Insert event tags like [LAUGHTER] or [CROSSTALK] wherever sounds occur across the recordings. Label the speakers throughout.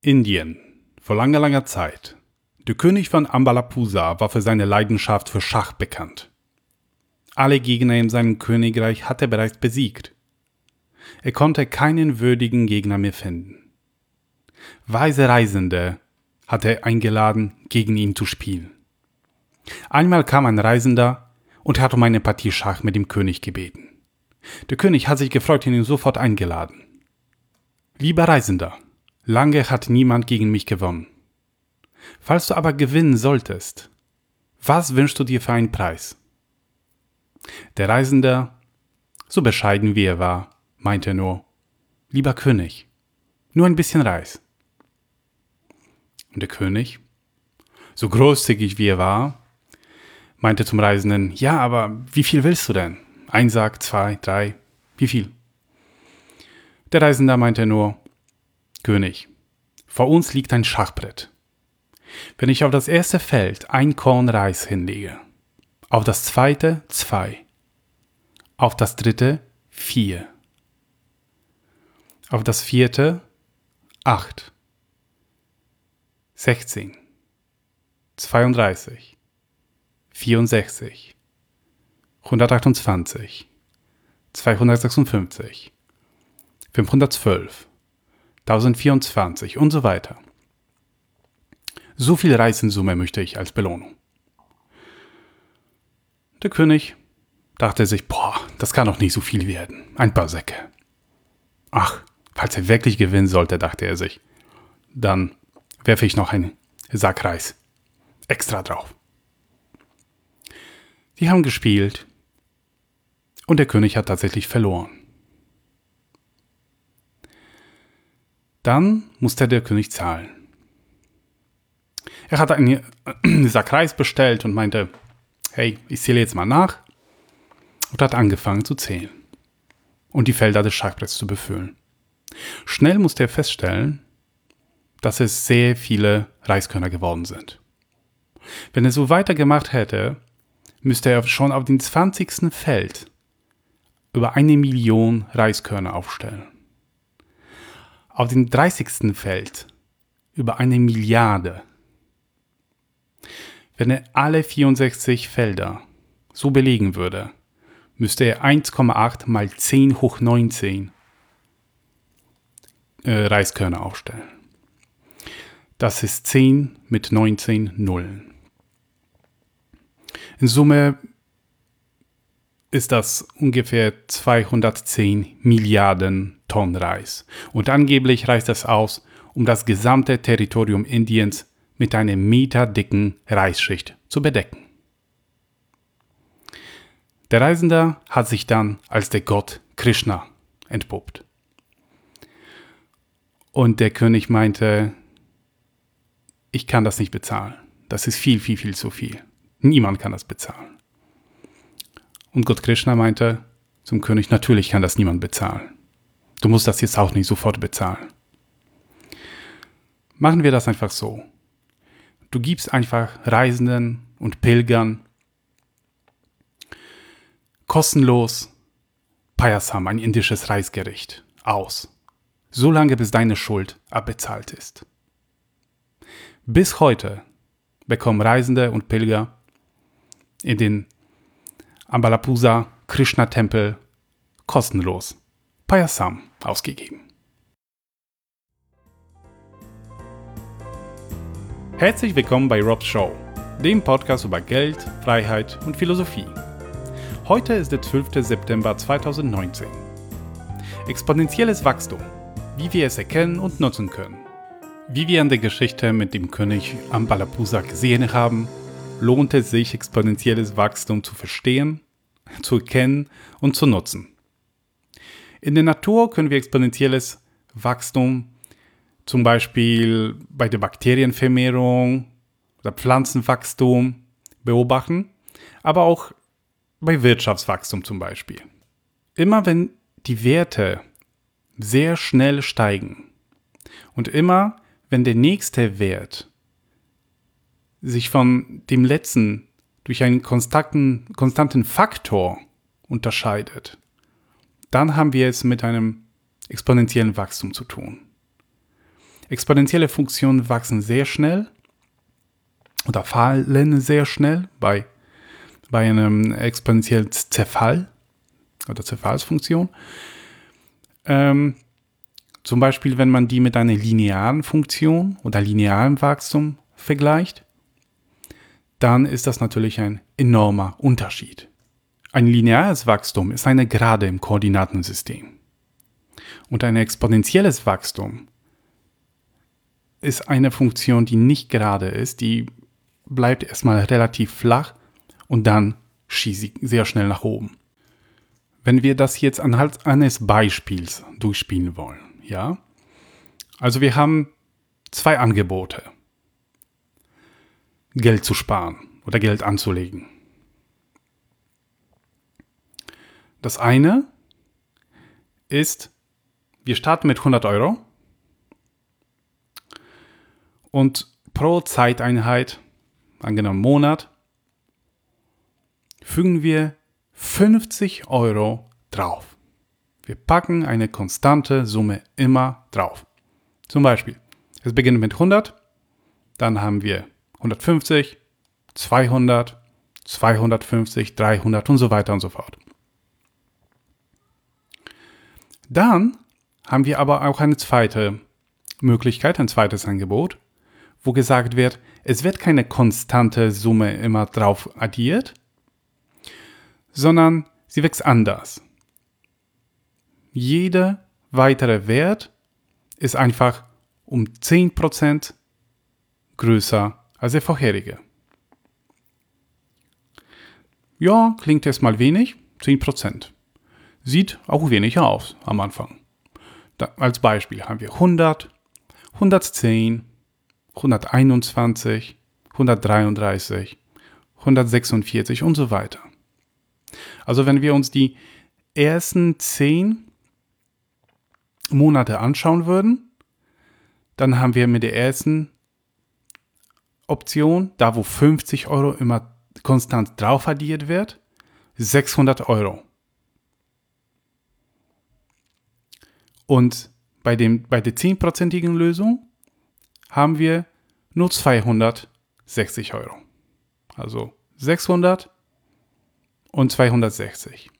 Speaker 1: Indien. Vor langer, langer Zeit. Der König von Ambalapusa war für seine Leidenschaft für Schach bekannt. Alle Gegner in seinem Königreich hat er bereits besiegt. Er konnte keinen würdigen Gegner mehr finden. Weise Reisende hat er eingeladen, gegen ihn zu spielen. Einmal kam ein Reisender und hat um eine Partie Schach mit dem König gebeten. Der König hat sich gefreut und ihn sofort eingeladen. Lieber Reisender, lange hat niemand gegen mich gewonnen. Falls du aber gewinnen solltest, was wünschst du dir für einen Preis? Der Reisende, so bescheiden wie er war, meinte nur, lieber König, nur ein bisschen Reis. Und der König, so großzügig wie er war, meinte zum Reisenden, ja, aber wie viel willst du denn? Ein Sack, zwei, drei, wie viel? Der Reisende meinte nur, König, vor uns liegt ein Schachbrett. Wenn ich auf das erste Feld ein Korn Reis hinlege, auf das zweite zwei, auf das dritte vier, auf das vierte acht, sechzehn, zweiunddreißig, vierundsechzig, hundertachtundzwanzig, zweihundertsechsundfünfzig, fünfhundertzwölf, tausendvierundzwanzig und so weiter. So viel Reis in Summe möchte ich als Belohnung. Der König dachte sich, boah, das kann doch nicht so viel werden. Ein paar Säcke. Ach, falls er wirklich gewinnen sollte, dachte er sich, dann werfe ich noch einen Sack Reis extra drauf. Die haben gespielt und der König hat tatsächlich verloren. Dann musste der König zahlen. Er hat einen [CLEARS THROAT] Sack Reis bestellt und meinte, hey, ich zähle jetzt mal nach und hat angefangen zu zählen und die Felder des Schachbretts zu befüllen. Schnell musste er feststellen, dass es sehr viele Reiskörner geworden sind. Wenn er so weitergemacht hätte, müsste er schon auf dem 20. Feld über eine Million Reiskörner aufstellen. Auf dem 30. Feld über eine Milliarde. Wenn er alle 64 Felder so belegen würde, müsste er 1,8 mal 10 hoch 19 äh, Reiskörner aufstellen. Das ist 10 mit 19 Nullen. In Summe ist das ungefähr 210 Milliarden Tonnen Reis. Und angeblich reicht das aus, um das gesamte Territorium Indiens mit einer meterdicken Reisschicht zu bedecken. Der Reisende hat sich dann als der Gott Krishna entpuppt. Und der König meinte, ich kann das nicht bezahlen. Das ist viel, viel, viel zu viel. Niemand kann das bezahlen. Und Gott Krishna meinte zum König, natürlich kann das niemand bezahlen. Du musst das jetzt auch nicht sofort bezahlen. Machen wir das einfach so. Du gibst einfach Reisenden und Pilgern kostenlos Payasam, ein indisches Reisgericht, aus. Solange bis deine Schuld abbezahlt ist. Bis heute bekommen Reisende und Pilger in den Ambalapusa Krishna Tempel kostenlos Payasam ausgegeben. Herzlich willkommen bei Rob's Show, dem Podcast über Geld, Freiheit und Philosophie. Heute ist der 12. September 2019. Exponentielles Wachstum, wie wir es erkennen und nutzen können. Wie wir an der Geschichte mit dem König Ambalapusa gesehen haben, lohnt es sich, exponentielles Wachstum zu verstehen, zu erkennen und zu nutzen. In der Natur können wir exponentielles Wachstum zum Beispiel bei der Bakterienvermehrung oder Pflanzenwachstum beobachten, aber auch bei Wirtschaftswachstum zum Beispiel. Immer wenn die Werte sehr schnell steigen und immer wenn der nächste Wert sich von dem letzten durch einen konstanten, konstanten Faktor unterscheidet, dann haben wir es mit einem exponentiellen Wachstum zu tun. Exponentielle Funktionen wachsen sehr schnell oder fallen sehr schnell bei, bei einem exponentiellen Zerfall oder Zerfallsfunktion. Ähm, zum Beispiel, wenn man die mit einer linearen Funktion oder linearem Wachstum vergleicht, dann ist das natürlich ein enormer Unterschied. Ein lineares Wachstum ist eine Gerade im Koordinatensystem. Und ein exponentielles Wachstum ist eine Funktion, die nicht gerade ist, die bleibt erstmal relativ flach und dann schießt sie sehr schnell nach oben. Wenn wir das jetzt anhand eines Beispiels durchspielen wollen, ja? Also wir haben zwei Angebote. Geld zu sparen oder Geld anzulegen. Das eine ist, wir starten mit 100 Euro und pro Zeiteinheit, angenommen Monat, fügen wir 50 Euro drauf. Wir packen eine konstante Summe immer drauf. Zum Beispiel, es beginnt mit 100, dann haben wir 150, 200, 250, 300 und so weiter und so fort. Dann haben wir aber auch eine zweite Möglichkeit, ein zweites Angebot wo gesagt wird, es wird keine konstante Summe immer drauf addiert, sondern sie wächst anders. Jeder weitere Wert ist einfach um 10% größer als der vorherige. Ja, klingt erstmal wenig, 10%. Sieht auch wenig aus am Anfang. Da, als Beispiel haben wir 100, 110, 121, 133, 146 und so weiter. Also wenn wir uns die ersten zehn Monate anschauen würden, dann haben wir mit der ersten Option, da wo 50 Euro immer konstant drauf addiert wird, 600 Euro. Und bei, dem, bei der 10%igen Lösung haben wir nur 260 Euro. Also 600 und 260.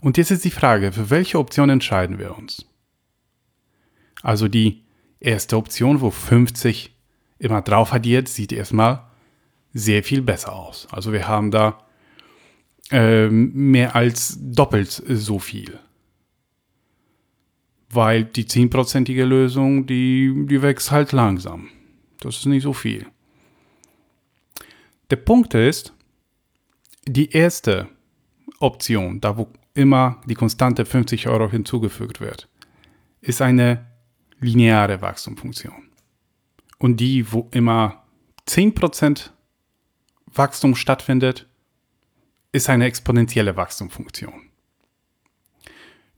Speaker 1: Und jetzt ist die Frage, für welche Option entscheiden wir uns? Also die erste Option, wo 50 immer drauf addiert, sieht erstmal sehr viel besser aus. Also wir haben da äh, mehr als doppelt so viel weil die 10%ige Lösung, die, die wächst halt langsam. Das ist nicht so viel. Der Punkt ist, die erste Option, da wo immer die konstante 50 Euro hinzugefügt wird, ist eine lineare Wachstumsfunktion. Und die, wo immer 10% Wachstum stattfindet, ist eine exponentielle Wachstumsfunktion.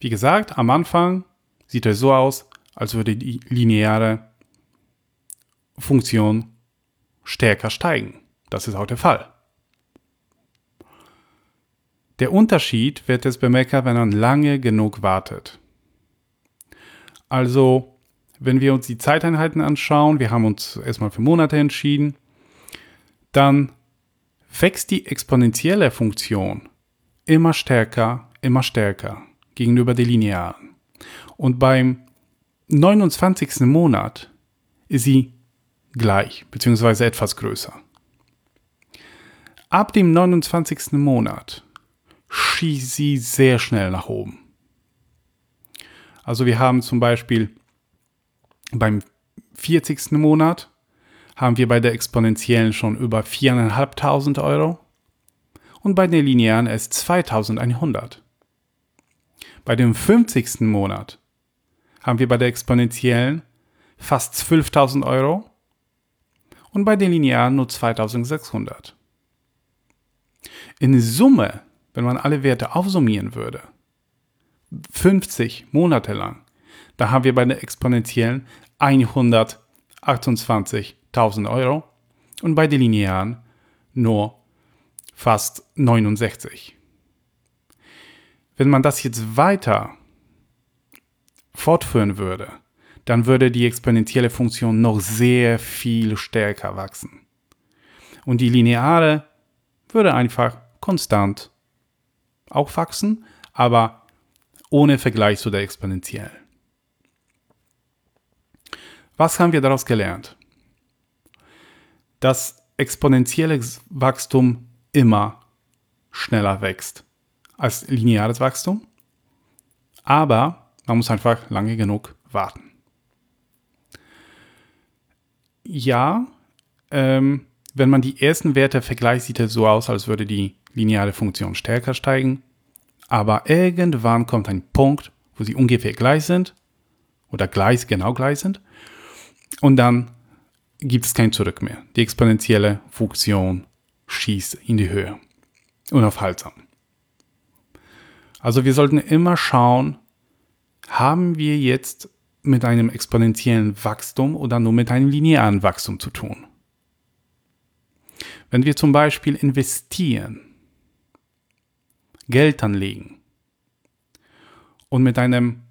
Speaker 1: Wie gesagt, am Anfang sieht es so aus, als würde die lineare Funktion stärker steigen. Das ist auch der Fall. Der Unterschied wird es bemerkbar, wenn man lange genug wartet. Also, wenn wir uns die Zeiteinheiten anschauen, wir haben uns erstmal für Monate entschieden, dann wächst die exponentielle Funktion immer stärker, immer stärker gegenüber der linearen. Und beim 29. Monat ist sie gleich, beziehungsweise etwas größer. Ab dem 29. Monat schießt sie sehr schnell nach oben. Also wir haben zum Beispiel beim 40. Monat haben wir bei der exponentiellen schon über 4.500 Euro und bei der linearen erst 2.100. Bei dem 50. Monat haben wir bei der exponentiellen fast 12.000 Euro und bei den linearen nur 2.600. In Summe, wenn man alle Werte aufsummieren würde, 50 Monate lang, da haben wir bei der exponentiellen 128.000 Euro und bei den linearen nur fast 69. Wenn man das jetzt weiter fortführen würde, dann würde die exponentielle Funktion noch sehr viel stärker wachsen. Und die lineare würde einfach konstant auch wachsen, aber ohne Vergleich zu der exponentiellen. Was haben wir daraus gelernt? Dass exponentielle Wachstum immer schneller wächst als lineares Wachstum, aber man muss einfach lange genug warten. Ja, ähm, wenn man die ersten Werte vergleicht, sieht es so aus, als würde die lineare Funktion stärker steigen. Aber irgendwann kommt ein Punkt, wo sie ungefähr gleich sind oder gleich, genau gleich sind. Und dann gibt es kein Zurück mehr. Die exponentielle Funktion schießt in die Höhe. Unaufhaltsam. Also wir sollten immer schauen, haben wir jetzt mit einem exponentiellen Wachstum oder nur mit einem linearen Wachstum zu tun? Wenn wir zum Beispiel investieren, Geld anlegen und mit einem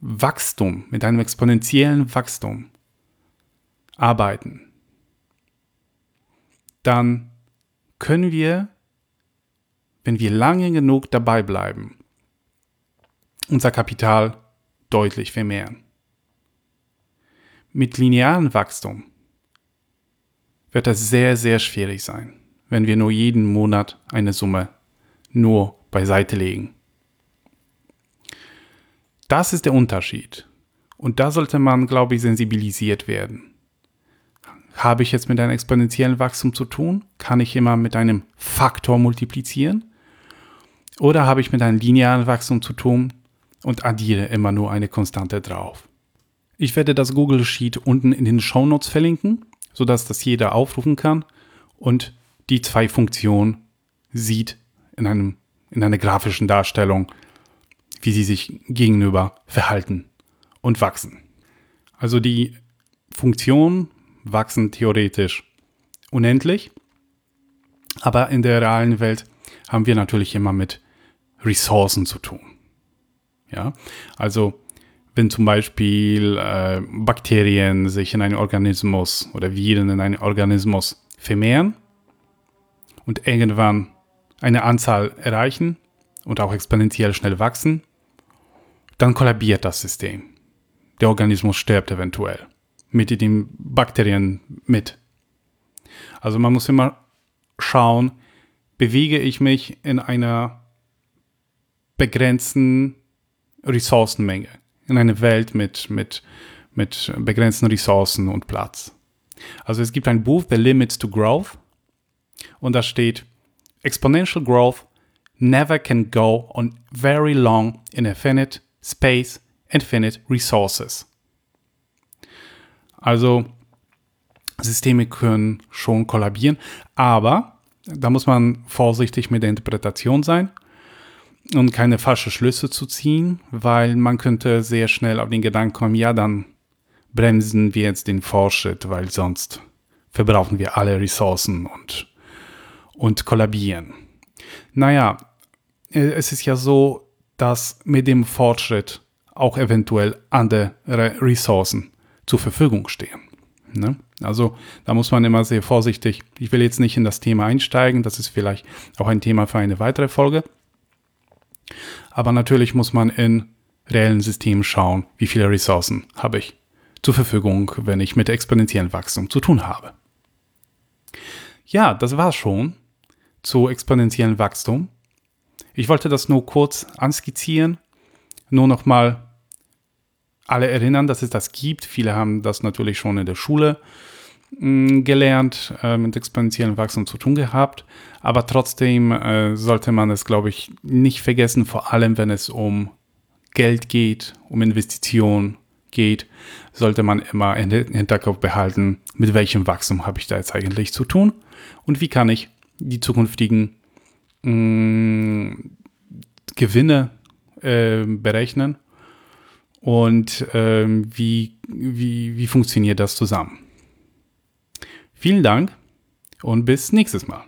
Speaker 1: Wachstum, mit einem exponentiellen Wachstum arbeiten, dann können wir, wenn wir lange genug dabei bleiben, unser Kapital deutlich vermehren. Mit linearem Wachstum wird es sehr, sehr schwierig sein, wenn wir nur jeden Monat eine Summe nur beiseite legen. Das ist der Unterschied. Und da sollte man, glaube ich, sensibilisiert werden. Habe ich jetzt mit einem exponentiellen Wachstum zu tun? Kann ich immer mit einem Faktor multiplizieren? Oder habe ich mit einem linearen Wachstum zu tun und addiere immer nur eine Konstante drauf? Ich werde das Google Sheet unten in den Show Notes verlinken, sodass das jeder aufrufen kann und die zwei Funktionen sieht in, einem, in einer grafischen Darstellung, wie sie sich gegenüber verhalten und wachsen. Also die Funktionen wachsen theoretisch unendlich, aber in der realen Welt haben wir natürlich immer mit Ressourcen zu tun. Ja, also wenn zum Beispiel äh, Bakterien sich in einem Organismus oder Viren in einem Organismus vermehren und irgendwann eine Anzahl erreichen und auch exponentiell schnell wachsen, dann kollabiert das System. Der Organismus stirbt eventuell mit den Bakterien mit. Also man muss immer schauen, bewege ich mich in einer begrenzten Ressourcenmenge, in einer Welt mit, mit, mit begrenzten Ressourcen und Platz. Also es gibt ein Buch, The Limits to Growth, und da steht, exponential growth never can go on very long in infinite space, infinite resources. Also Systeme können schon kollabieren, aber da muss man vorsichtig mit der Interpretation sein und keine falschen Schlüsse zu ziehen, weil man könnte sehr schnell auf den Gedanken kommen, ja, dann bremsen wir jetzt den Fortschritt, weil sonst verbrauchen wir alle Ressourcen und und kollabieren. Naja, äh, es ist ja so, dass mit dem Fortschritt auch eventuell andere Ressourcen zur Verfügung stehen. Ne? Also da muss man immer sehr vorsichtig. Ich will jetzt nicht in das Thema einsteigen, das ist vielleicht auch ein Thema für eine weitere Folge. Aber natürlich muss man in reellen Systemen schauen, wie viele Ressourcen habe ich zur Verfügung, wenn ich mit exponentiellem Wachstum zu tun habe. Ja, das war's schon zu exponentiellem Wachstum. Ich wollte das nur kurz anskizzieren, nur nochmal alle erinnern, dass es das gibt. Viele haben das natürlich schon in der Schule mm, gelernt, äh, mit exponentiellem Wachstum zu tun gehabt. Aber trotzdem äh, sollte man es, glaube ich, nicht vergessen, vor allem wenn es um Geld geht, um Investitionen geht, sollte man immer den Hinterkopf behalten, mit welchem Wachstum habe ich da jetzt eigentlich zu tun und wie kann ich die zukünftigen mh, mm, Gewinne äh, berechnen und äh, wie, wie, wie funktioniert das zusammen. Vielen Dank und bis nächstes Mal.